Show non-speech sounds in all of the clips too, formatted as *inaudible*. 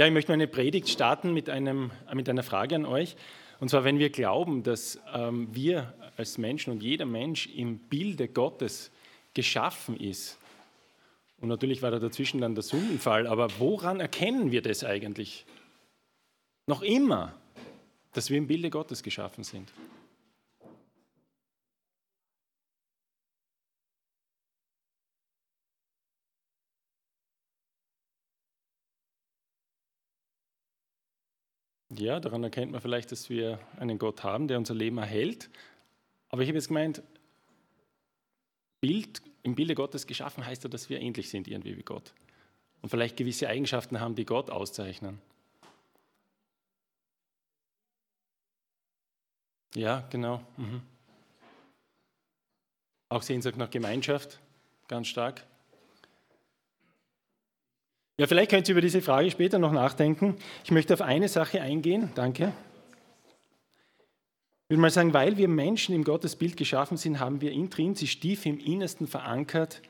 Ja, ich möchte meine Predigt starten mit, einem, mit einer Frage an euch. Und zwar, wenn wir glauben, dass ähm, wir als Menschen und jeder Mensch im Bilde Gottes geschaffen ist, und natürlich war da dazwischen dann der Sündenfall, aber woran erkennen wir das eigentlich? Noch immer, dass wir im Bilde Gottes geschaffen sind. Ja, daran erkennt man vielleicht, dass wir einen Gott haben, der unser Leben erhält. Aber ich habe jetzt gemeint, Bild, im Bilde Gottes geschaffen heißt ja, dass wir ähnlich sind irgendwie wie Gott. Und vielleicht gewisse Eigenschaften haben, die Gott auszeichnen. Ja, genau. Mhm. Auch Sehnsucht nach Gemeinschaft, ganz stark. Ja, vielleicht könnt ihr über diese Frage später noch nachdenken. Ich möchte auf eine Sache eingehen. Danke. Ich würde mal sagen, weil wir Menschen im Gottesbild geschaffen sind, haben wir intrinsisch tief im Innersten verankert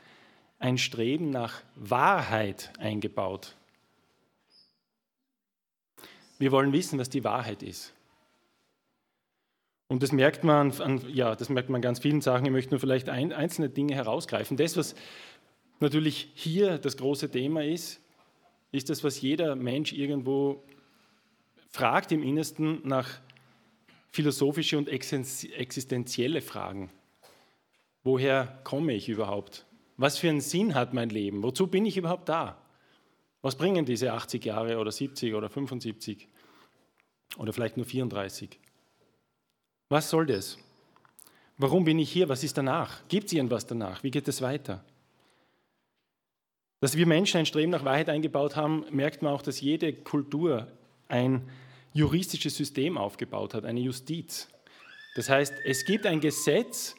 ein Streben nach Wahrheit eingebaut. Wir wollen wissen, was die Wahrheit ist. Und das merkt man an, ja, das merkt man an ganz vielen Sachen. Ich möchte nur vielleicht ein, einzelne Dinge herausgreifen. Das, was natürlich hier das große Thema ist, ist das, was jeder Mensch irgendwo fragt im Innersten nach philosophische und existenzielle Fragen. Woher komme ich überhaupt? Was für einen Sinn hat mein Leben? Wozu bin ich überhaupt da? Was bringen diese 80 Jahre oder 70 oder 75 oder vielleicht nur 34? Was soll das? Warum bin ich hier? Was ist danach? Gibt es irgendwas danach? Wie geht es weiter? Dass wir Menschen ein Streben nach Wahrheit eingebaut haben, merkt man auch, dass jede Kultur ein juristisches System aufgebaut hat, eine Justiz. Das heißt, es gibt ein Gesetz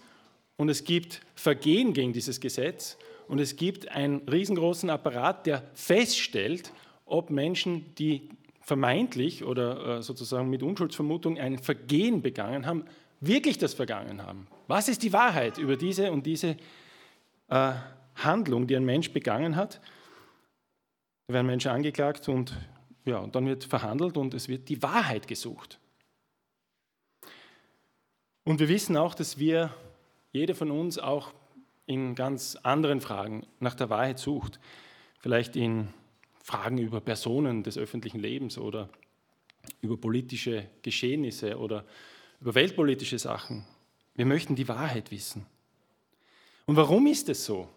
und es gibt Vergehen gegen dieses Gesetz und es gibt einen riesengroßen Apparat, der feststellt, ob Menschen, die vermeintlich oder äh, sozusagen mit Unschuldsvermutung ein Vergehen begangen haben, wirklich das vergangen haben. Was ist die Wahrheit über diese und diese äh, Handlung, die ein Mensch begangen hat. Da werden Menschen angeklagt und, ja, und dann wird verhandelt und es wird die Wahrheit gesucht. Und wir wissen auch, dass wir, jeder von uns auch in ganz anderen Fragen nach der Wahrheit sucht. Vielleicht in Fragen über Personen des öffentlichen Lebens oder über politische Geschehnisse oder über weltpolitische Sachen. Wir möchten die Wahrheit wissen. Und warum ist es so?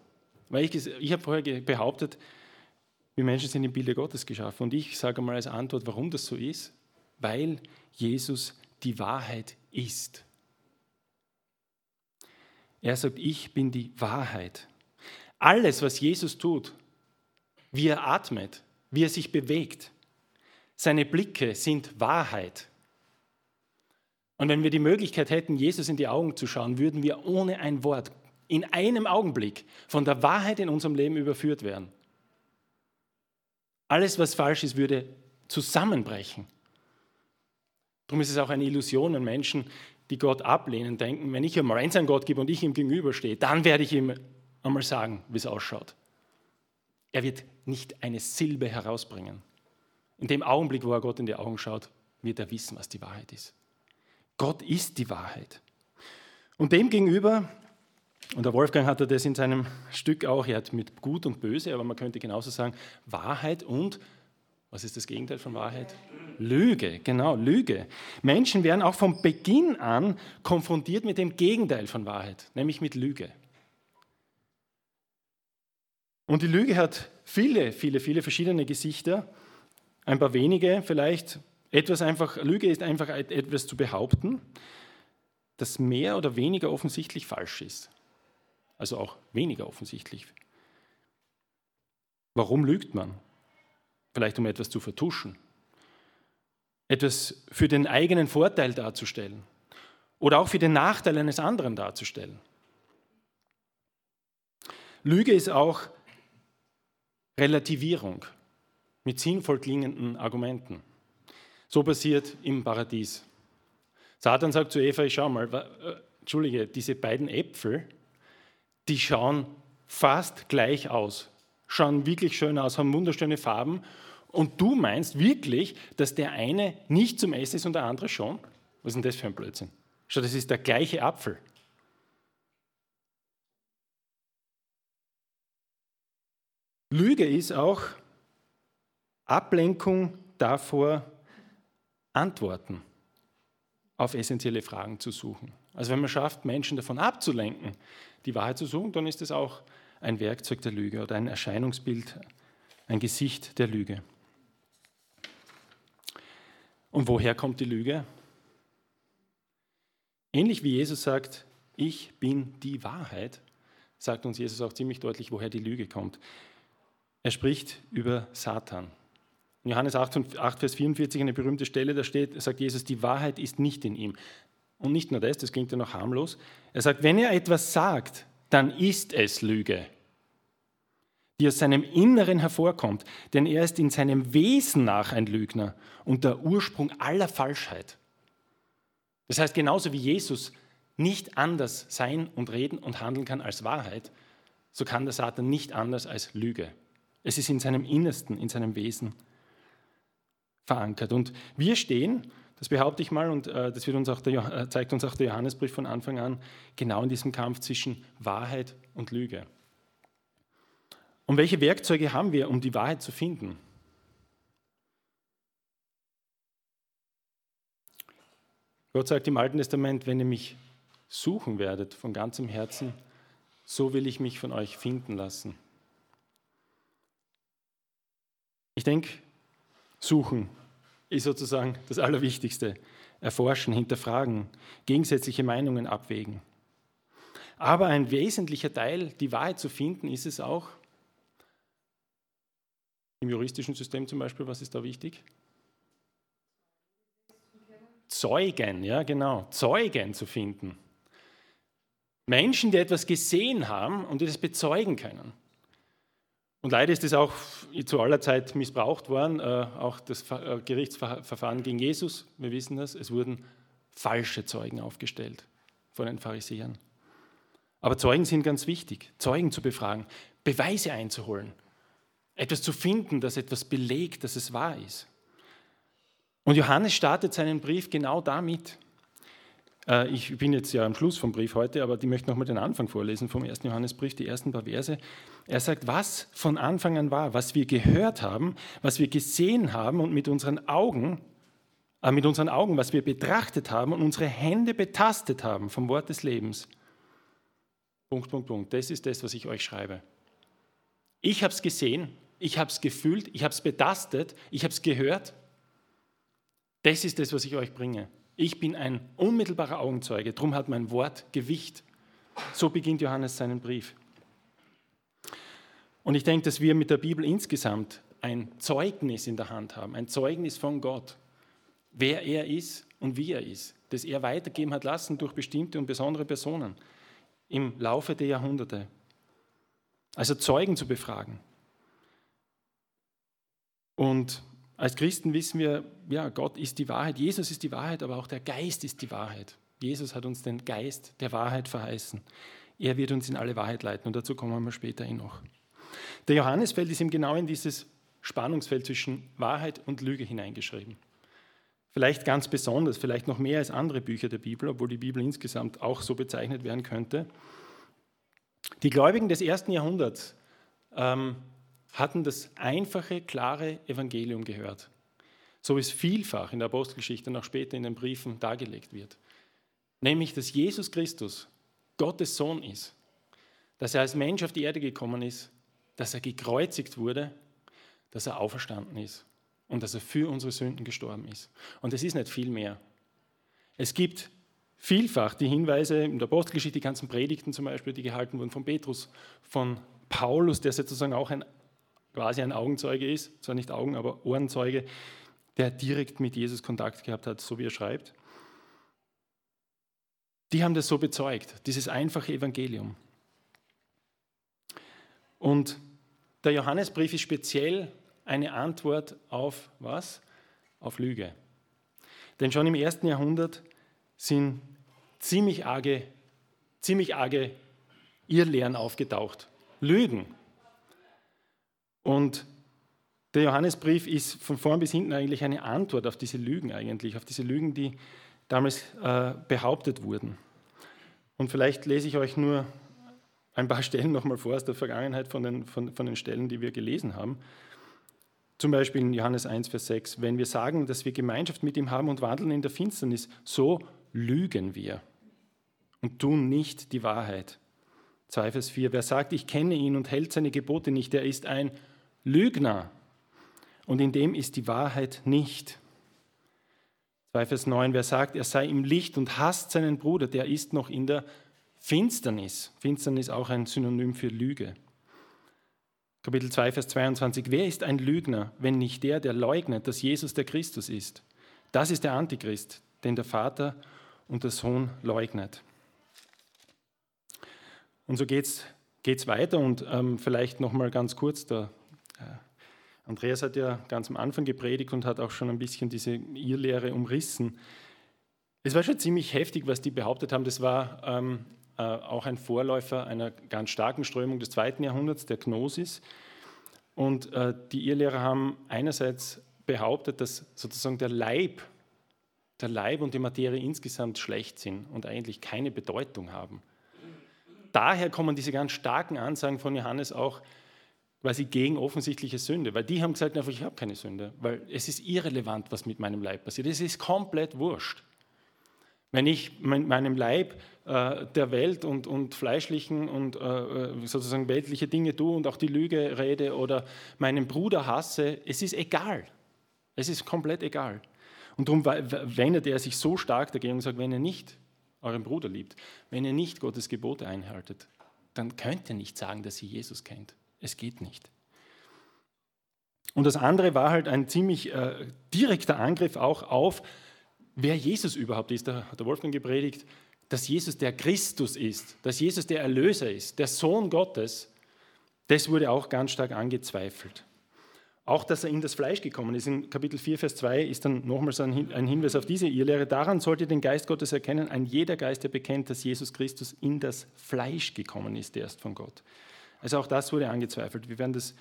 Weil ich, ich habe vorher behauptet, wir Menschen sind im Bilde Gottes geschaffen. Und ich sage mal als Antwort, warum das so ist, weil Jesus die Wahrheit ist. Er sagt, ich bin die Wahrheit. Alles, was Jesus tut, wie er atmet, wie er sich bewegt, seine Blicke sind Wahrheit. Und wenn wir die Möglichkeit hätten, Jesus in die Augen zu schauen, würden wir ohne ein Wort in einem Augenblick von der Wahrheit in unserem Leben überführt werden. Alles, was falsch ist, würde zusammenbrechen. Darum ist es auch eine Illusion an Menschen, die Gott ablehnen, denken, wenn ich einmal eins an Gott gebe und ich ihm gegenüberstehe, dann werde ich ihm einmal sagen, wie es ausschaut. Er wird nicht eine Silbe herausbringen. In dem Augenblick, wo er Gott in die Augen schaut, wird er wissen, was die Wahrheit ist. Gott ist die Wahrheit. Und demgegenüber und der Wolfgang hatte das in seinem Stück auch, er hat mit Gut und Böse, aber man könnte genauso sagen, Wahrheit und, was ist das Gegenteil von Wahrheit? Lüge, genau, Lüge. Menschen werden auch von Beginn an konfrontiert mit dem Gegenteil von Wahrheit, nämlich mit Lüge. Und die Lüge hat viele, viele, viele verschiedene Gesichter, ein paar wenige vielleicht. Etwas einfach, Lüge ist einfach etwas zu behaupten, das mehr oder weniger offensichtlich falsch ist also auch weniger offensichtlich. Warum lügt man? Vielleicht um etwas zu vertuschen, etwas für den eigenen Vorteil darzustellen oder auch für den Nachteil eines anderen darzustellen. Lüge ist auch Relativierung mit sinnvoll klingenden Argumenten. So passiert im Paradies. Satan sagt zu Eva, schau mal, äh, entschuldige, diese beiden Äpfel, die schauen fast gleich aus, schauen wirklich schön aus, haben wunderschöne Farben Und du meinst wirklich, dass der eine nicht zum Essen ist und der andere schon? Was ist denn das für ein Blödsinn? Schau, das ist der gleiche Apfel. Lüge ist auch Ablenkung davor, Antworten auf essentielle Fragen zu suchen. Also wenn man schafft, Menschen davon abzulenken, die Wahrheit zu suchen, dann ist das auch ein Werkzeug der Lüge oder ein Erscheinungsbild, ein Gesicht der Lüge. Und woher kommt die Lüge? Ähnlich wie Jesus sagt, ich bin die Wahrheit, sagt uns Jesus auch ziemlich deutlich, woher die Lüge kommt. Er spricht über Satan. In Johannes 8, 8, Vers 44, eine berühmte Stelle, da steht, sagt Jesus, die Wahrheit ist nicht in ihm. Und nicht nur das, das klingt ja noch harmlos. Er sagt, wenn er etwas sagt, dann ist es Lüge, die aus seinem Inneren hervorkommt. Denn er ist in seinem Wesen nach ein Lügner und der Ursprung aller Falschheit. Das heißt, genauso wie Jesus nicht anders sein und reden und handeln kann als Wahrheit, so kann der Satan nicht anders als Lüge. Es ist in seinem Innersten, in seinem Wesen verankert. Und wir stehen, das behaupte ich mal, und äh, das uns der, äh, zeigt uns auch der Johannesbrief von Anfang an, genau in diesem Kampf zwischen Wahrheit und Lüge. Und welche Werkzeuge haben wir, um die Wahrheit zu finden? Gott sagt im Alten Testament, wenn ihr mich suchen werdet von ganzem Herzen, so will ich mich von euch finden lassen. Ich denke, Suchen ist sozusagen das Allerwichtigste. Erforschen, hinterfragen, gegensätzliche Meinungen abwägen. Aber ein wesentlicher Teil, die Wahrheit zu finden, ist es auch, im juristischen System zum Beispiel, was ist da wichtig? Zeugen, ja genau, Zeugen zu finden. Menschen, die etwas gesehen haben und die das bezeugen können. Und leider ist es auch zu aller Zeit missbraucht worden, äh, auch das äh, Gerichtsverfahren gegen Jesus, wir wissen das, es wurden falsche Zeugen aufgestellt von den Pharisäern. Aber Zeugen sind ganz wichtig, Zeugen zu befragen, Beweise einzuholen, etwas zu finden, das etwas belegt, dass es wahr ist. Und Johannes startet seinen Brief genau damit. Äh, ich bin jetzt ja am Schluss vom Brief heute, aber ich möchte nochmal den Anfang vorlesen vom ersten Johannesbrief, die ersten paar Verse. Er sagt, was von Anfang an war, was wir gehört haben, was wir gesehen haben und mit unseren Augen, äh, mit unseren Augen, was wir betrachtet haben und unsere Hände betastet haben vom Wort des Lebens. Punkt, Punkt, Punkt. Das ist das, was ich euch schreibe. Ich habe es gesehen, ich habe es gefühlt, ich habe es betastet, ich habe es gehört. Das ist das, was ich euch bringe. Ich bin ein unmittelbarer Augenzeuge, darum hat mein Wort Gewicht. So beginnt Johannes seinen Brief. Und ich denke, dass wir mit der Bibel insgesamt ein Zeugnis in der Hand haben, ein Zeugnis von Gott, wer er ist und wie er ist, das er weitergeben hat lassen durch bestimmte und besondere Personen im Laufe der Jahrhunderte. Also Zeugen zu befragen. Und als Christen wissen wir, ja, Gott ist die Wahrheit, Jesus ist die Wahrheit, aber auch der Geist ist die Wahrheit. Jesus hat uns den Geist der Wahrheit verheißen. Er wird uns in alle Wahrheit leiten und dazu kommen wir später hin noch. Der Johannesfeld ist ihm genau in dieses Spannungsfeld zwischen Wahrheit und Lüge hineingeschrieben. Vielleicht ganz besonders, vielleicht noch mehr als andere Bücher der Bibel, obwohl die Bibel insgesamt auch so bezeichnet werden könnte. Die Gläubigen des ersten Jahrhunderts ähm, hatten das einfache, klare Evangelium gehört, so wie es vielfach in der Apostelgeschichte und auch später in den Briefen dargelegt wird. Nämlich, dass Jesus Christus Gottes Sohn ist, dass er als Mensch auf die Erde gekommen ist, dass er gekreuzigt wurde, dass er auferstanden ist und dass er für unsere Sünden gestorben ist. Und es ist nicht viel mehr. Es gibt vielfach die Hinweise in der Apostelgeschichte, die ganzen Predigten zum Beispiel, die gehalten wurden von Petrus, von Paulus, der sozusagen auch ein quasi ein Augenzeuge ist, zwar nicht Augen, aber Ohrenzeuge, der direkt mit Jesus Kontakt gehabt hat, so wie er schreibt. Die haben das so bezeugt, dieses einfache Evangelium. Und der Johannesbrief ist speziell eine Antwort auf was? Auf Lüge. Denn schon im ersten Jahrhundert sind ziemlich arge, ziemlich arge Irrlehren aufgetaucht. Lügen, und Der Johannesbrief ist von vorn bis hinten eigentlich eine Antwort auf diese Lügen eigentlich, auf diese Lügen, die damals äh, behauptet wurden. Und vielleicht lese ich euch nur ein paar *laughs* Stellen nochmal vor aus der Vergangenheit von den, von, von den Stellen, die wir gelesen haben. Zum Beispiel in Johannes 1, Vers 6, wenn wir sagen, dass wir Gemeinschaft mit ihm haben und wandeln in der Finsternis, so lügen wir und tun nicht die Wahrheit. 2, Vers 4, wer sagt, ich kenne ihn und hält seine Gebote nicht, der ist ein und in dem ist die Wahrheit nicht. 2 Vers 9, wer sagt, er sei im Licht und hasst seinen Bruder, der ist noch in der Finsternis. Finsternis auch ein Synonym für Lüge. Kapitel 2, Vers 22, wer ist ein Lügner, wenn nicht der, der leugnet, dass Jesus der Christus ist? Das ist der Antichrist, den der Vater und der Sohn leugnet. Und so geht es weiter und ähm, vielleicht nochmal ganz kurz, äh, Andreas hat ja ganz am Anfang gepredigt und hat auch schon ein bisschen diese Irrlehre umrissen. Es war schon ziemlich heftig, was die behauptet haben. Das war ähm, äh, auch ein Vorläufer einer ganz starken Strömung des zweiten Jahrhunderts, der Gnosis. Und äh, die Irrlehrer haben einerseits behauptet, dass sozusagen der Leib, der Leib und die Materie insgesamt schlecht sind und eigentlich keine Bedeutung haben. Daher kommen diese ganz starken Ansagen von Johannes auch, quasi gegen offensichtliche Sünde, weil die haben gesagt, einfach, ich habe keine Sünde, weil es ist irrelevant, was mit meinem Leib passiert. Es ist komplett wurscht. Wenn ich meinem Leib äh, der Welt und, und fleischlichen und äh, sozusagen weltliche Dinge tue und auch die Lüge rede oder meinen Bruder hasse, es ist egal. Es ist komplett egal. Und darum wendet er sich so stark dagegen und sagt, wenn ihr nicht euren Bruder liebt, wenn ihr nicht Gottes Gebote einhaltet, dann könnt ihr nicht sagen, dass ihr Jesus kennt. Es geht nicht. Und das andere war halt ein ziemlich äh, direkter Angriff auch auf, wer Jesus überhaupt ist. Da hat der Wolfgang gepredigt, dass Jesus der Christus ist, dass Jesus der Erlöser ist, der Sohn Gottes. Das wurde auch ganz stark angezweifelt. Auch, dass er in das Fleisch gekommen ist. In Kapitel 4, Vers 2 ist dann nochmals ein Hinweis auf diese Irrlehre. Daran sollt ihr den Geist Gottes erkennen. Ein jeder Geist, der bekennt, dass Jesus Christus in das Fleisch gekommen ist, der ist von Gott. Also auch das wurde angezweifelt. Wir werden das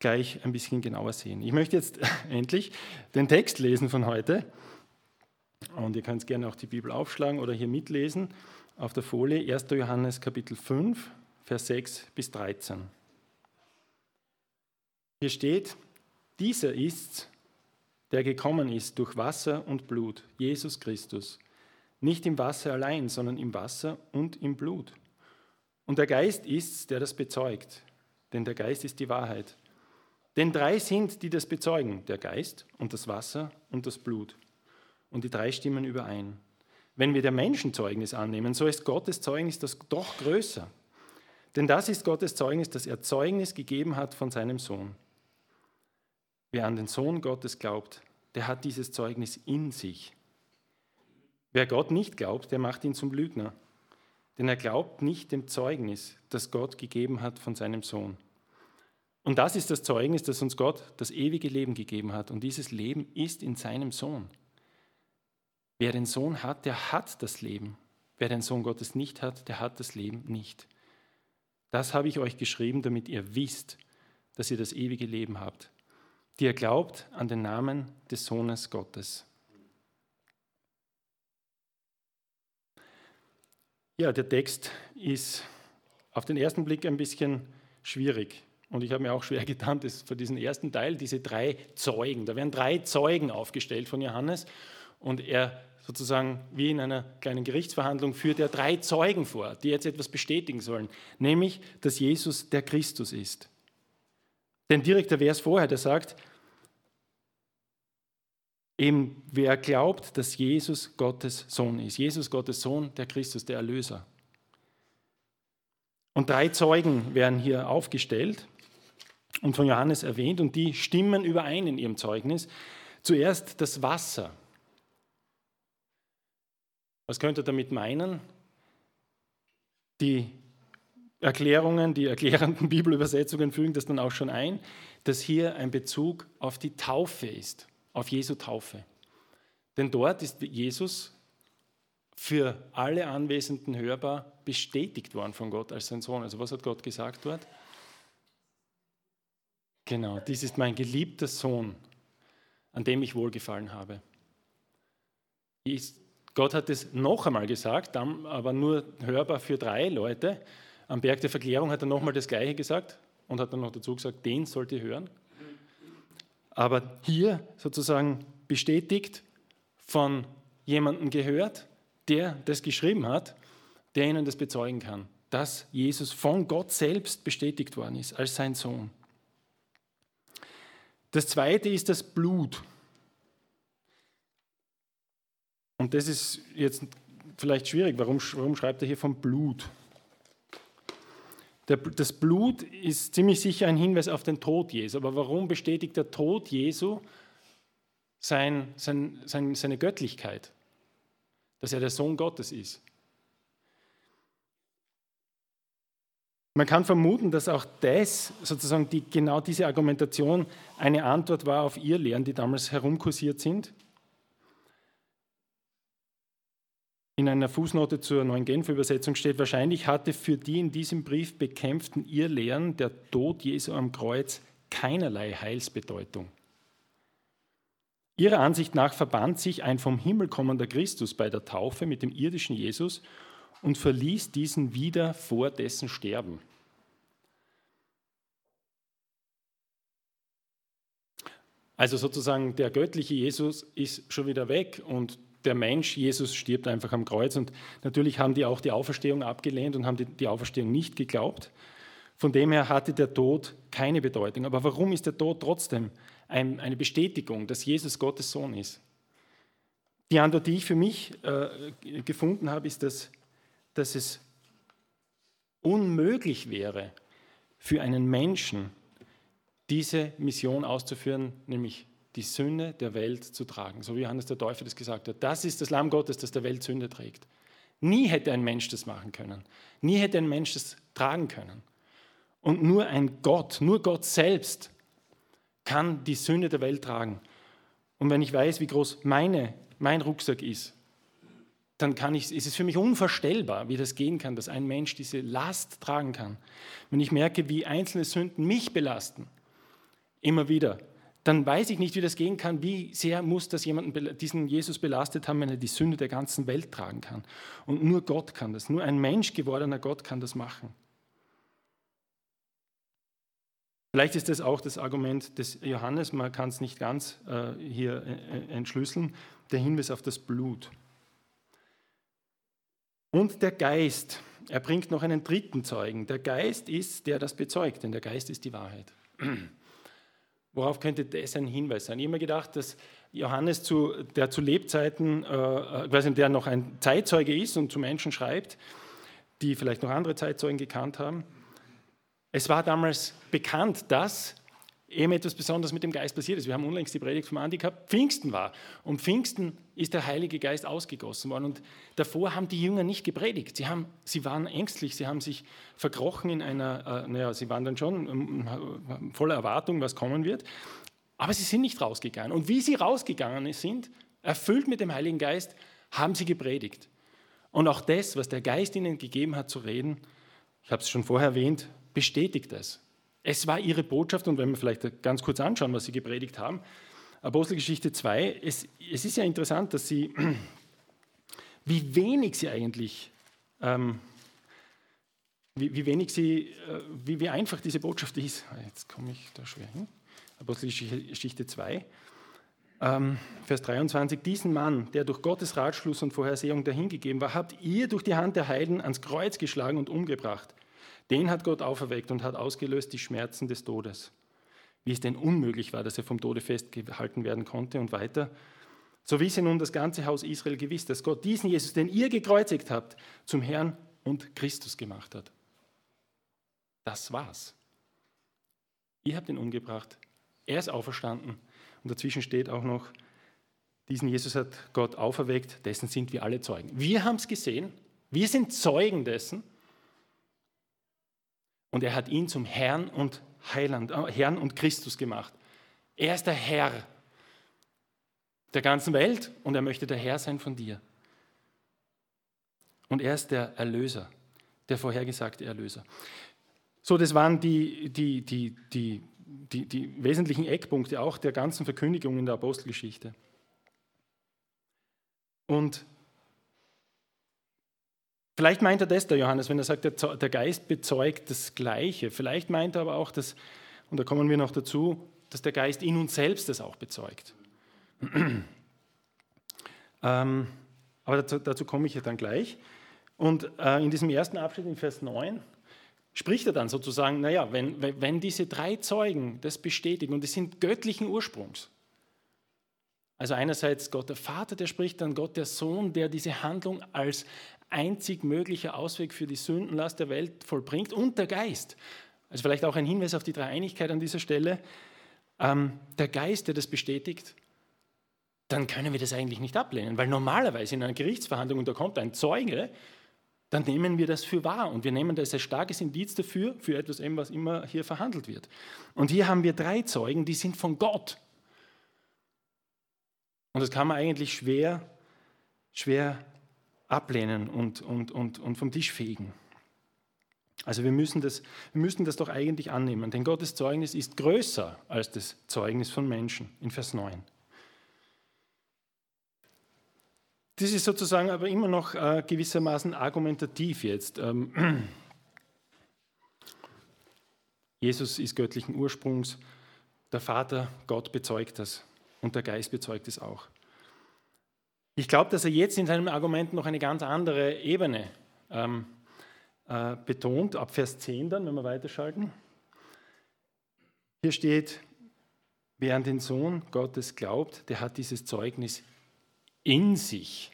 gleich ein bisschen genauer sehen. Ich möchte jetzt *laughs* endlich den Text lesen von heute. Und ihr könnt gerne auch die Bibel aufschlagen oder hier mitlesen auf der Folie 1. Johannes Kapitel 5, Vers 6 bis 13. Hier steht, dieser ist, der gekommen ist durch Wasser und Blut, Jesus Christus. Nicht im Wasser allein, sondern im Wasser und im Blut. Und der Geist ist's, der das bezeugt, denn der Geist ist die Wahrheit. Denn drei sind, die das bezeugen, der Geist und das Wasser und das Blut. Und die drei stimmen überein. Wenn wir der Menschen Zeugnis annehmen, so ist Gottes Zeugnis das doch größer. Denn das ist Gottes Zeugnis, dass er Zeugnis gegeben hat von seinem Sohn. Wer an den Sohn Gottes glaubt, der hat dieses Zeugnis in sich. Wer Gott nicht glaubt, der macht ihn zum Lügner denn er glaubt nicht dem Zeugnis, das Gott gegeben hat von seinem Sohn. Und das ist das Zeugnis, das uns Gott das ewige Leben gegeben hat. Und dieses Leben ist in seinem Sohn. Wer den Sohn hat, der hat das Leben. Wer den Sohn Gottes nicht hat, der hat das Leben nicht. Das habe ich euch geschrieben, damit ihr wisst, dass ihr das ewige Leben habt, die ihr glaubt an den Namen des Sohnes Gottes. Ja, der Text ist auf den ersten Blick ein bisschen schwierig. Und ich habe mir auch schwer *laughs* getan, das für diesen ersten Teil, diese drei Zeugen, da werden drei Zeugen aufgestellt von Johannes und er sozusagen wie in einer kleinen Gerichtsverhandlung führt er drei Zeugen vor, die jetzt etwas bestätigen sollen, nämlich, dass Jesus der Christus ist. Denn direkt der Vers vorher, der sagt, Eben, wer glaubt, dass Jesus Gottes Sohn ist. Jesus Gottes Sohn, der Christus, der Erlöser. Und drei Zeugen werden hier aufgestellt und von Johannes erwähnt und die stimmen überein in ihrem Zeugnis. Zuerst das Wasser. Was könnt ihr damit meinen? Die Erklärungen, die erklärenden *laughs* Bibelübersetzungen fügen das dann auch schon ein, dass hier ein Bezug auf die Taufe ist auf Jesu Taufe. Denn dort ist Jesus für alle Anwesenden hörbar bestätigt worden von Gott als sein Sohn. Also was hat Gott gesagt dort? Genau, dies ist mein geliebter Sohn, an dem ich wohlgefallen habe. Gott hat es noch einmal gesagt, aber nur hörbar für drei Leute. Am Berg der Verklärung hat er nochmal das Gleiche gesagt und hat dann noch dazu gesagt, den sollt ihr hören. Aber hier sozusagen bestätigt von jemandem gehört, der das geschrieben hat, der ihnen das bezeugen kann, dass Jesus von Gott selbst bestätigt worden ist als sein Sohn. Das zweite ist das Blut. Und das ist jetzt vielleicht schwierig. Warum, warum schreibt er hier vom Blut? Das Blut ist ziemlich sicher ein Hinweis auf den Tod Jesu. Aber warum bestätigt der Tod Jesu sein, sein, sein, seine Göttlichkeit? Dass er der Sohn Gottes ist. Man kann vermuten, dass auch das, sozusagen die, genau diese Argumentation, eine Antwort war auf ihr Lehren, die damals herumkursiert sind. In einer Fußnote zur neuen Genfer Übersetzung steht, wahrscheinlich hatte für die in diesem Brief bekämpften ihr Lehren der Tod Jesu am Kreuz keinerlei Heilsbedeutung. Ihrer Ansicht nach verband sich ein vom Himmel kommender Christus bei der Taufe mit dem irdischen Jesus und verließ diesen wieder vor dessen Sterben. Also sozusagen der göttliche Jesus ist schon wieder weg und der Mensch, Jesus, stirbt einfach am Kreuz. Und natürlich haben die auch die Auferstehung abgelehnt und haben die, die Auferstehung nicht geglaubt. Von dem her hatte der Tod keine Bedeutung. Aber warum ist der Tod trotzdem ein, eine Bestätigung, dass Jesus Gottes Sohn ist? Die Antwort, die ich für mich äh, gefunden habe, ist, dass, dass es unmöglich wäre für einen Menschen, diese Mission auszuführen, nämlich die Sünde der Welt zu tragen, so wie Johannes der Täufer das gesagt hat. Das ist das Lamm Gottes, das der Welt Sünde trägt. Nie hätte ein Mensch das machen können. Nie hätte ein Mensch das tragen können. Und nur ein Gott, nur Gott selbst kann die Sünde der Welt tragen. Und wenn ich weiß, wie groß meine, mein Rucksack ist, dann kann ich, ist es für mich unvorstellbar, wie das gehen kann, dass ein Mensch diese Last tragen kann. Wenn ich merke, wie einzelne Sünden mich belasten, immer wieder, dann weiß ich nicht, wie das gehen kann. Wie sehr muss das jemanden, diesen Jesus belastet haben, wenn er die Sünde der ganzen Welt tragen kann? Und nur Gott kann das. Nur ein Mensch gewordener Gott kann das machen. Vielleicht ist das auch das Argument des Johannes, man kann es nicht ganz äh, hier äh, entschlüsseln, der Hinweis auf das Blut. Und der Geist, er bringt noch einen dritten Zeugen. Der Geist ist, der das bezeugt, denn der Geist ist die Wahrheit. Worauf könnte das ein Hinweis sein? Ich habe mir gedacht, dass Johannes, zu, der zu Lebzeiten, äh, weiß nicht, der noch ein Zeitzeuge ist und zu Menschen schreibt, die vielleicht noch andere Zeitzeugen gekannt haben, es war damals bekannt, dass eben etwas Besonderes mit dem Geist passiert ist. Wir haben unlängst die Predigt vom Andi gehabt, Pfingsten war. Und Pfingsten ist der Heilige Geist ausgegossen worden. Und davor haben die Jünger nicht gepredigt. Sie, haben, sie waren ängstlich, sie haben sich verkrochen in einer, äh, naja, sie waren dann schon ähm, voller Erwartung, was kommen wird. Aber sie sind nicht rausgegangen. Und wie sie rausgegangen sind, erfüllt mit dem Heiligen Geist, haben sie gepredigt. Und auch das, was der Geist ihnen gegeben hat zu reden, ich habe es schon vorher erwähnt, bestätigt es. Es war ihre Botschaft und wenn wir vielleicht ganz kurz anschauen, was sie gepredigt haben, Apostelgeschichte 2, es, es ist ja interessant, dass sie, *clears throat* wie wenig sie eigentlich, ähm, wie, wie, wenig sie, äh, wie, wie einfach diese Botschaft ist. Ah, jetzt komme ich da schwer hin. Apostelgeschichte 2, ähm, Vers 23, diesen Mann, der durch Gottes Ratschluss und Vorhersehung dahingegeben war, habt ihr durch die Hand der Heiden ans Kreuz geschlagen und umgebracht. Den hat Gott auferweckt und hat ausgelöst die Schmerzen des Todes. Wie es denn unmöglich war, dass er vom Tode festgehalten werden konnte und weiter. So wisse nun das ganze Haus Israel gewiss, dass Gott diesen Jesus, den ihr gekreuzigt habt, zum Herrn und Christus gemacht hat. Das war's. Ihr habt ihn umgebracht. Er ist auferstanden. Und dazwischen steht auch noch, diesen Jesus hat Gott auferweckt, dessen sind wir alle Zeugen. Wir haben es gesehen. Wir sind Zeugen dessen. Und er hat ihn zum Herrn und Heiland, äh, Herrn und Christus gemacht. Er ist der Herr der ganzen Welt und er möchte der Herr sein von dir. Und er ist der Erlöser, der vorhergesagte Erlöser. So, das waren die, die, die, die die, die wesentlichen Eckpunkte auch der ganzen Verkündigung in der Apostelgeschichte. Und vielleicht meint er das, der Johannes, wenn er sagt, der Geist bezeugt das Gleiche. Vielleicht meint er aber auch, dass, und da kommen wir noch dazu, dass der Geist in uns selbst das auch bezeugt. *clears throat* ähm, aber dazu, dazu, komme ich ja dann gleich. Und äh, in diesem ersten Abschnitt, in Vers 9, spricht er dann sozusagen, naja, wenn, wenn diese drei Zeugen das bestätigen, und die sind göttlichen Ursprungs, also einerseits Gott der Vater, der spricht, dann Gott der Sohn, der diese Handlung als einzig möglicher Ausweg für die Sündenlast der Welt vollbringt, und der Geist. Also vielleicht auch ein Hinweis auf die Dreieinigkeit an dieser Stelle. Ähm, der Geist, der das bestätigt, dann können wir das eigentlich nicht ablehnen, weil normalerweise in einer Gerichtsverhandlung, und da kommt ein Zeuge, dann nehmen wir das für wahr und wir nehmen das als starkes Indiz dafür, für etwas, was immer hier verhandelt wird. Und hier haben wir drei Zeugen, die sind von Gott. Und das kann man eigentlich schwer, schwer ablehnen und, und, und, und vom Tisch fegen. Also wir müssen, das, wir müssen das doch eigentlich annehmen, denn Gottes Zeugnis ist größer als das Zeugnis von Menschen in Vers 9. Das ist sozusagen aber immer noch äh, gewissermaßen argumentativ jetzt. Ähm, *clears throat* Jesus ist göttlichen Ursprungs, der Vater, Gott bezeugt das und der Geist bezeugt es auch. Ich glaube, dass er jetzt in seinem Argument noch eine ganz andere Ebene ähm, äh, betont, ab Vers 10 dann, wenn wir weiterschalten. Hier steht, wer an den Sohn Gottes glaubt, der hat dieses Zeugnis in sich.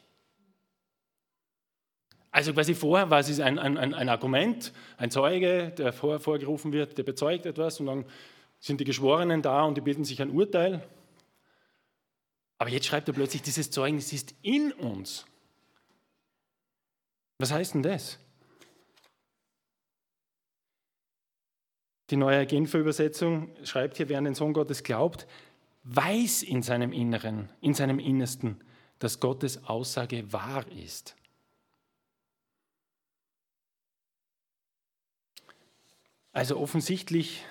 Also quasi vorher war es ein, ein, ein Argument, ein Zeuge, der vor, vorgerufen wird, der bezeugt etwas und dann sind die Geschworenen da und die bilden sich ein Urteil. Aber jetzt schreibt er plötzlich, dieses Zeugnis ist in uns. Was heißt denn das? Die neue Genfer Übersetzung schreibt hier, wer an den Sohn Gottes glaubt, weiß in seinem Inneren, in seinem Innersten, dass Gottes Aussage wahr ist. Also offensichtlich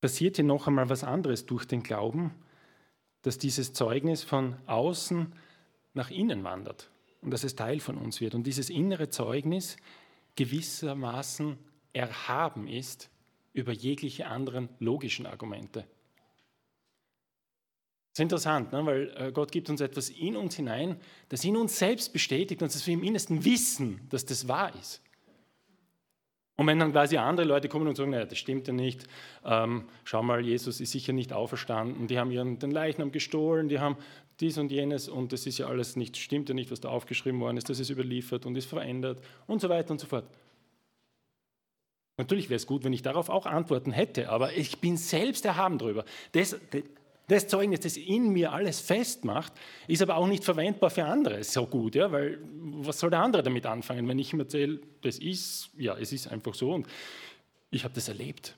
passiert hier noch einmal was anderes durch den Glauben, dass dieses Zeugnis von außen nach innen wandert und dass es Teil von uns wird. Und dieses innere Zeugnis gewissermaßen erhaben ist über jegliche anderen logischen Argumente. Das ist interessant, ne? weil äh, Gott gibt uns etwas in uns hinein, das in uns selbst bestätigt und dass wir im Innersten wissen, dass das wahr ist. Und wenn dann quasi andere Leute kommen und sagen, naja, das stimmt ja nicht, ähm, schau mal, Jesus ist sicher nicht auferstanden, die haben ihren, den Leichnam gestohlen, die haben dies und jenes und das ist ja alles nicht, stimmt ja nicht, was da aufgeschrieben worden ist, das ist überliefert und ist verändert und so weiter und so fort. Natürlich wäre es gut, wenn ich darauf auch Antworten hätte, aber ich bin selbst erhaben darüber. Das, das Zeugnis, das in mir alles festmacht, ist aber auch nicht verwendbar für andere so gut, ja, weil was soll der andere damit anfangen, wenn ich ihm erzähle, das ist, ja, es ist einfach so und ich habe das erlebt.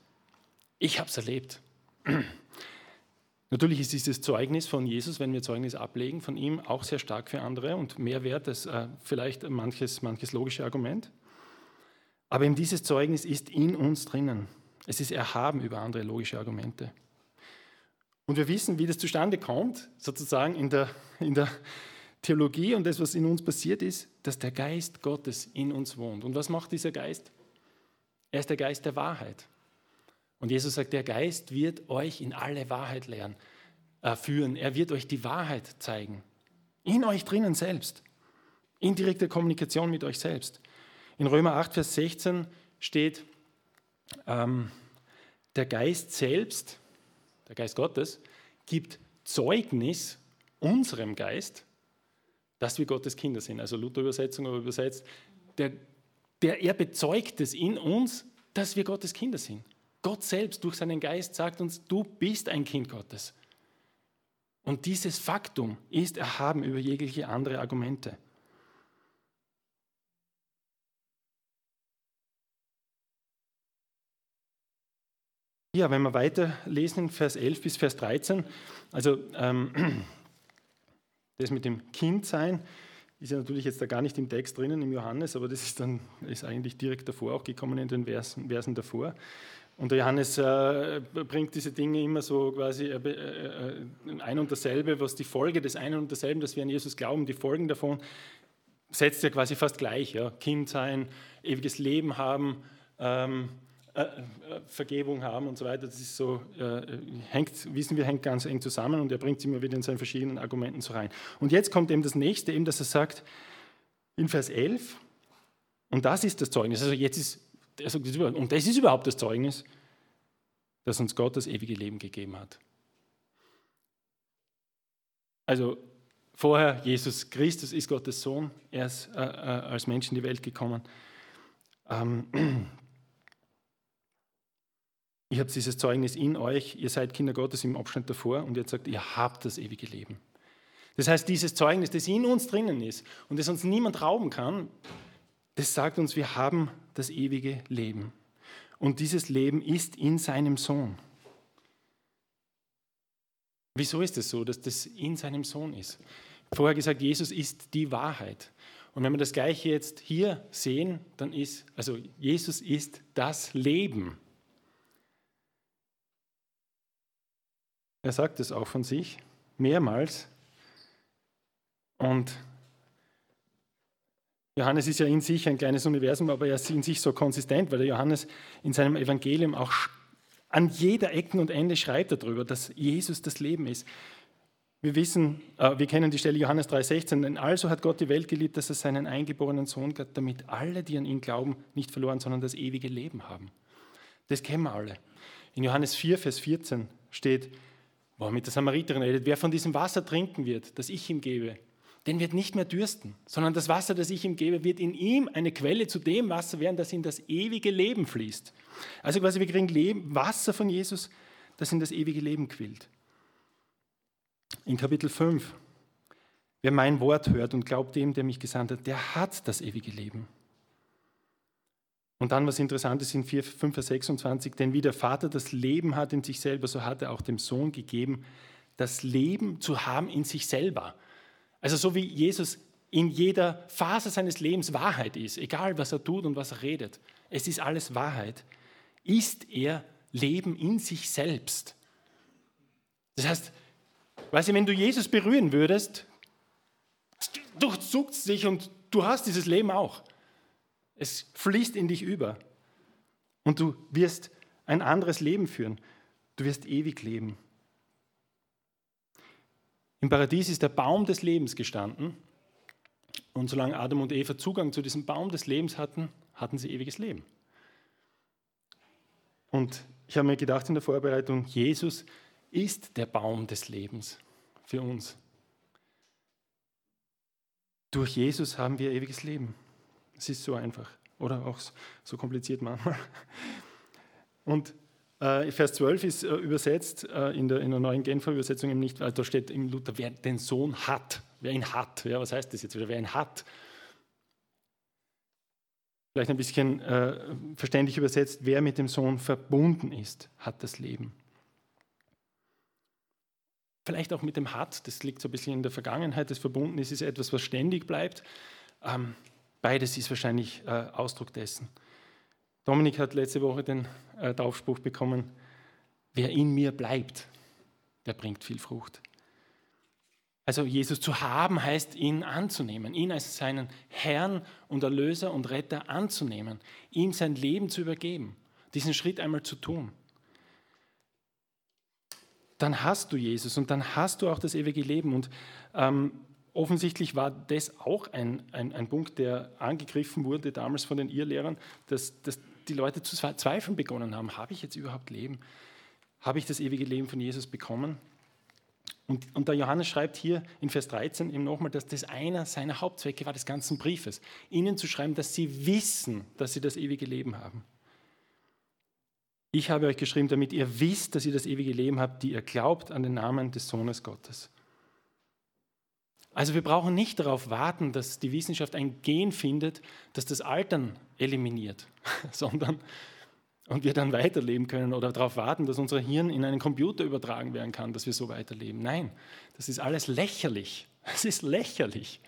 Ich habe es erlebt. Natürlich ist dieses Zeugnis von Jesus, wenn wir Zeugnis ablegen, von ihm auch sehr stark für andere und mehr wert als äh, vielleicht manches, manches logische Argument. Aber eben dieses Zeugnis ist in uns drinnen. Es ist erhaben über andere logische Argumente. Und wir wissen, wie das zustande kommt, sozusagen in der, in der Theologie und das, was in uns passiert ist, dass der Geist Gottes in uns wohnt. Und was macht dieser Geist? Er ist der Geist der Wahrheit. Und Jesus sagt, der Geist wird euch in alle Wahrheit lehren, äh, führen. Er wird euch die Wahrheit zeigen. In euch drinnen selbst. In direkter Kommunikation mit euch selbst. In Römer 8, Vers 16 steht, ähm, der Geist selbst, der Geist Gottes, gibt Zeugnis unserem Geist, dass wir Gottes Kinder sind. Also Luther-Übersetzung aber übersetzt, der, der, er bezeugt es in uns, dass wir Gottes Kinder sind. Gott selbst durch seinen Geist sagt uns, du bist ein Kind Gottes. Und dieses Faktum ist erhaben über jegliche andere Argumente. Ja, wenn wir weiterlesen, Vers 11 bis Vers 13, also ähm, *clears throat* das mit dem Kindsein ist ja natürlich jetzt da gar nicht im Text drinnen, im Johannes, aber das ist dann ist eigentlich direkt davor auch gekommen in den Versen, Versen davor. Und der Johannes äh, bringt diese Dinge immer so quasi äh, äh, ein und dasselbe, was die Folge des einen und derselben, dass wir an Jesus glauben, die Folgen davon, setzt er quasi fast gleich. Ja? Kind sein, ewiges Leben haben, ähm, äh, äh, Vergebung haben und so weiter. Das ist so, äh, hängt, wissen wir, hängt ganz eng zusammen und er bringt es immer wieder in seinen verschiedenen Argumenten so rein. Und jetzt kommt eben das nächste, eben, dass er sagt, in Vers 11, und das ist das Zeugnis, also jetzt ist sagt, und das ist überhaupt das Zeugnis, dass uns Gott das ewige Leben gegeben hat. Also vorher, Jesus Christus ist Gottes Sohn, er ist äh, äh, als Mensch in die Welt gekommen. Ähm, ich habe dieses Zeugnis in euch, ihr seid Kinder Gottes im Abschnitt davor und jetzt sagt, ihr habt das ewige Leben. Das heißt, dieses Zeugnis, das in uns drinnen ist und das uns niemand rauben kann, das sagt uns, wir haben das ewige Leben. Und dieses Leben ist in seinem Sohn. Wieso ist es das so, dass das in seinem Sohn ist? Vorher gesagt, Jesus ist die Wahrheit. Und wenn wir das Gleiche jetzt hier sehen, dann ist, also Jesus ist das Leben. Er sagt es auch von sich mehrmals. Und Johannes ist ja in sich ein kleines Universum, aber er ist in sich so konsistent, weil der Johannes in seinem Evangelium auch an jeder Ecken und Ende schreibt darüber, dass Jesus das Leben ist. Wir wissen, äh, wir kennen die Stelle Johannes 3,16, denn also hat Gott die Welt geliebt, dass er seinen eingeborenen Sohn gab, damit alle, die an ihn glauben, nicht verloren, sondern das ewige Leben haben. Das kennen wir alle. In Johannes 4, Vers 14 steht, wo mit der Samariterin redet, wer von diesem Wasser trinken wird, das ich ihm gebe, den wird nicht mehr dürsten, sondern das Wasser, das ich ihm gebe, wird in ihm eine Quelle zu dem Wasser werden, das in das ewige Leben fließt. Also quasi wir kriegen Leben, Wasser von Jesus, das in das ewige Leben quillt. In Kapitel 5, wer mein Wort hört und glaubt dem, der mich gesandt hat, der hat das ewige Leben. Und dann, was interessant ist in 4, 5, Vers 26, denn wie der Vater das Leben hat in sich selber, so hat er auch dem Sohn gegeben, das Leben zu haben in sich selber. Also so wie Jesus in jeder Phase seines Lebens Wahrheit ist, egal was er tut und was er redet, es ist alles Wahrheit, ist er Leben in sich selbst. Das heißt, weißt du, wenn du Jesus berühren würdest, durchzuckt es dich und du hast dieses Leben auch. Es fließt in dich über. Und du wirst ein anderes Leben führen. Du wirst ewig leben. Im Paradies ist der Baum des Lebens gestanden. Und solange Adam und Eva Zugang zu diesem Baum des Lebens hatten, hatten sie ewiges Leben. Und ich habe mir gedacht in der Vorbereitung, Jesus ist der Baum des Lebens für uns. Durch Jesus haben wir ewiges Leben. Es ist so einfach oder auch so kompliziert manchmal. Und äh, Vers 12 ist äh, übersetzt äh, in, der, in der neuen Genfer Übersetzung eben nicht, da steht im Luther, wer den Sohn hat, wer ihn hat. Ja, was heißt das jetzt wieder? Wer ihn hat. Vielleicht ein bisschen äh, verständlich übersetzt, wer mit dem Sohn verbunden ist, hat das Leben. Vielleicht auch mit dem hat, das liegt so ein bisschen in der Vergangenheit, das verbunden ist, ist etwas, was ständig bleibt. Ähm, beides ist wahrscheinlich äh, Ausdruck dessen. Dominik hat letzte Woche den äh, Taufspruch bekommen, wer in mir bleibt, der bringt viel Frucht. Also Jesus zu haben heißt, ihn anzunehmen, ihn als seinen Herrn und Erlöser und Retter anzunehmen, ihm sein Leben zu übergeben, diesen Schritt einmal zu tun. Dann hast du Jesus und dann hast du auch das ewige Leben. Und ähm, offensichtlich war das auch ein, ein, ein Punkt, der angegriffen wurde damals von den Irrlehrern, dass, dass die Leute zu zweifeln begonnen haben, habe ich jetzt überhaupt Leben? Habe ich das ewige Leben von Jesus bekommen? Und, und der Johannes schreibt hier in Vers 13 eben nochmal, dass das einer seiner Hauptzwecke war des ganzen Briefes, ihnen zu schreiben, dass sie wissen, dass sie das ewige Leben haben. Ich habe euch geschrieben, damit ihr wisst, dass ihr das ewige Leben habt, die ihr glaubt an den Namen des Sohnes Gottes. Also wir brauchen nicht darauf warten, dass die Wissenschaft ein Gen findet, das das Altern eliminiert, *laughs* sondern und wir dann weiterleben können oder darauf warten, dass unser Hirn in einen Computer übertragen werden kann, dass wir so weiterleben. Nein, das ist alles lächerlich. *laughs* Es ist lächerlich.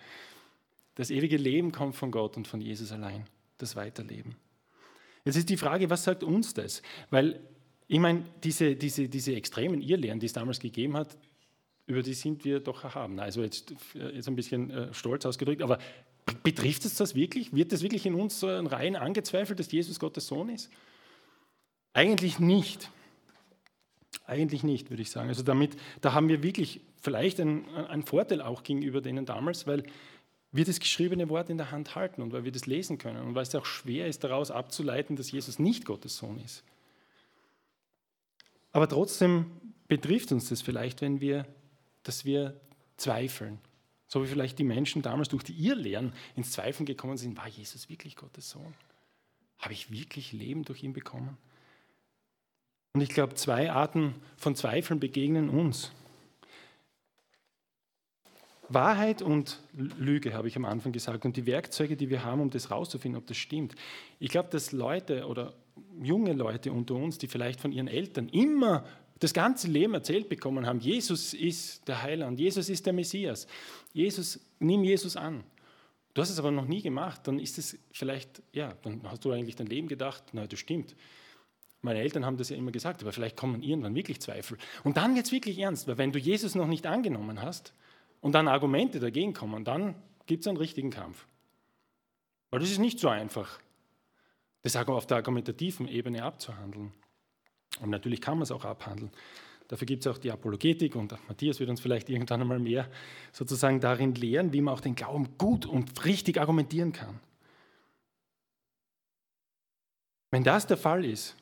Das ewige Leben kommt von Gott und von Jesus allein, das Weiterleben. Jetzt ist die Frage, was sagt uns das? Weil, ich meine, diese, diese, diese extremen Irrlehren, die es damals gegeben hat, über die sind wir doch erhaben. Also jetzt, jetzt ein bisschen äh, stolz ausgedrückt, aber betrifft es das wirklich? Wird es wirklich in unseren Reihen angezweifelt, dass Jesus Gottes Sohn ist? Eigentlich nicht. Eigentlich nicht, würde ich sagen. Also damit, da haben wir wirklich vielleicht einen, einen Vorteil auch gegenüber denen damals, weil wir das geschriebene Wort in der Hand halten und weil wir das lesen können und weil es auch schwer ist, daraus abzuleiten, dass Jesus nicht Gottes Sohn ist. Aber trotzdem betrifft uns das vielleicht, wenn wir, dass wir zweifeln. So wie vielleicht die Menschen damals durch die Irrlehren ins Zweifeln gekommen sind, war Jesus wirklich Gottes Sohn? Habe ich wirklich Leben durch ihn bekommen? Und ich glaube, zwei Arten von Zweifeln begegnen uns. Wahrheit und Lüge, habe ich am Anfang gesagt, und die Werkzeuge, die wir haben, um das rauszufinden, ob das stimmt. Ich glaube, dass Leute oder junge Leute unter uns, die vielleicht von ihren Eltern immer das ganze Leben erzählt bekommen haben, Jesus ist der Heiland, Jesus ist der Messias, Jesus, nimm Jesus an. Du hast es aber noch nie gemacht, dann ist es vielleicht, ja, dann hast du eigentlich dein Leben gedacht, na, das stimmt. Meine Eltern haben das ja immer gesagt, aber vielleicht kommen irgendwann wirklich Zweifel. Und dann wird es wirklich ernst, weil wenn du Jesus noch nicht angenommen hast, und dann Argumente dagegen kommen, dann gibt es einen richtigen Kampf. Weil das ist nicht so einfach, das auf der argumentativen Ebene abzuhandeln. Und natürlich kann man es auch abhandeln. Dafür gibt es auch die Apologetik und Matthias wird uns vielleicht irgendwann einmal mehr sozusagen darin lehren, wie man auch den Glauben gut und richtig argumentieren kann. Wenn das der Fall ist,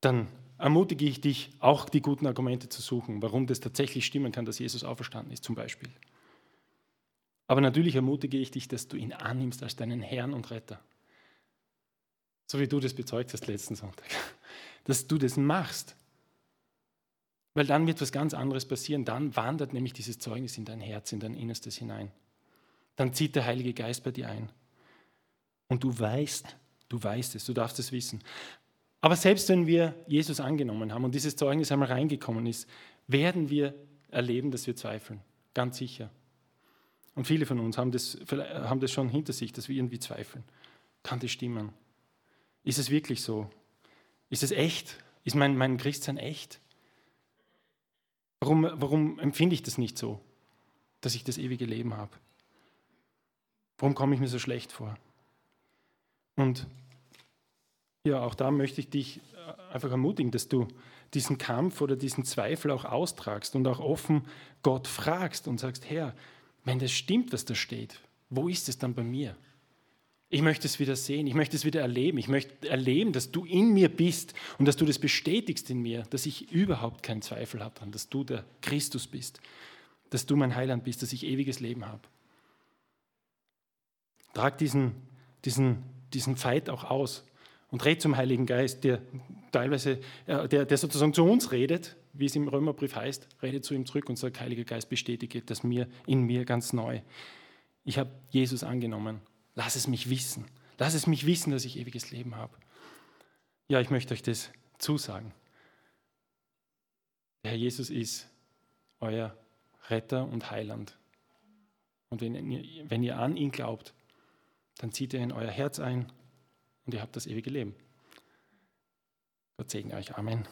dann ermutige ich dich, auch die guten Argumente zu suchen, warum das tatsächlich stimmen kann, dass Jesus auferstanden ist, zum Beispiel. Aber natürlich ermutige ich dich, dass du ihn annimmst als deinen Herrn und Retter. So wie du das bezeugt hast letzten Sonntag. Dass du das machst. Weil dann wird was ganz anderes passieren. Dann wandert nämlich dieses Zeugnis in dein Herz, in dein Innerstes hinein. Dann zieht der Heilige Geist bei dir ein. Und du weißt, du weißt es, du darfst es wissen. Aber selbst wenn wir Jesus angenommen haben und dieses Zeugnis einmal reingekommen ist, werden wir erleben, dass wir zweifeln. Ganz sicher. Und viele von uns haben das, haben das schon hinter sich, dass wir irgendwie zweifeln. Kann das stimmen? Ist es wirklich so? Ist es echt? Ist mein, mein Christsein echt? Warum, warum empfinde ich das nicht so, dass ich das ewige Leben habe? Warum komme ich mir so schlecht vor? Und ja, auch da möchte ich dich äh, einfach ermutigen, dass du diesen Kampf oder diesen Zweifel auch austragst und auch offen Gott fragst und sagst, Herr, wenn das stimmt, was da steht, wo ist es dann bei mir? Ich möchte es wieder sehen, ich möchte es wieder erleben, ich möchte erleben, dass du in mir bist und dass du das bestätigst in mir, dass ich überhaupt keinen Zweifel habe daran, dass du der Christus bist, dass du mein Heiland bist, dass ich ewiges Leben habe. Trag diesen, diesen, diesen Fight auch aus und red zum Heiligen Geist, der teilweise, der, der sozusagen zu uns redet, wie es im Römerbrief heißt, redet zu ihm zurück und sagt, Heiliger Geist, bestätige das mir in mir ganz neu. Ich habe Jesus angenommen. Lass es mich wissen. Lass es mich wissen, dass ich ewiges Leben habe. Ja, ich möchte euch das zusagen. Der Herr Jesus ist euer Retter und Heiland. Und wenn ihr, wenn ihr an ihn glaubt, dann zieht er in euer Herz ein und ihr habt das ewige Leben. Gott segne euch. Amen.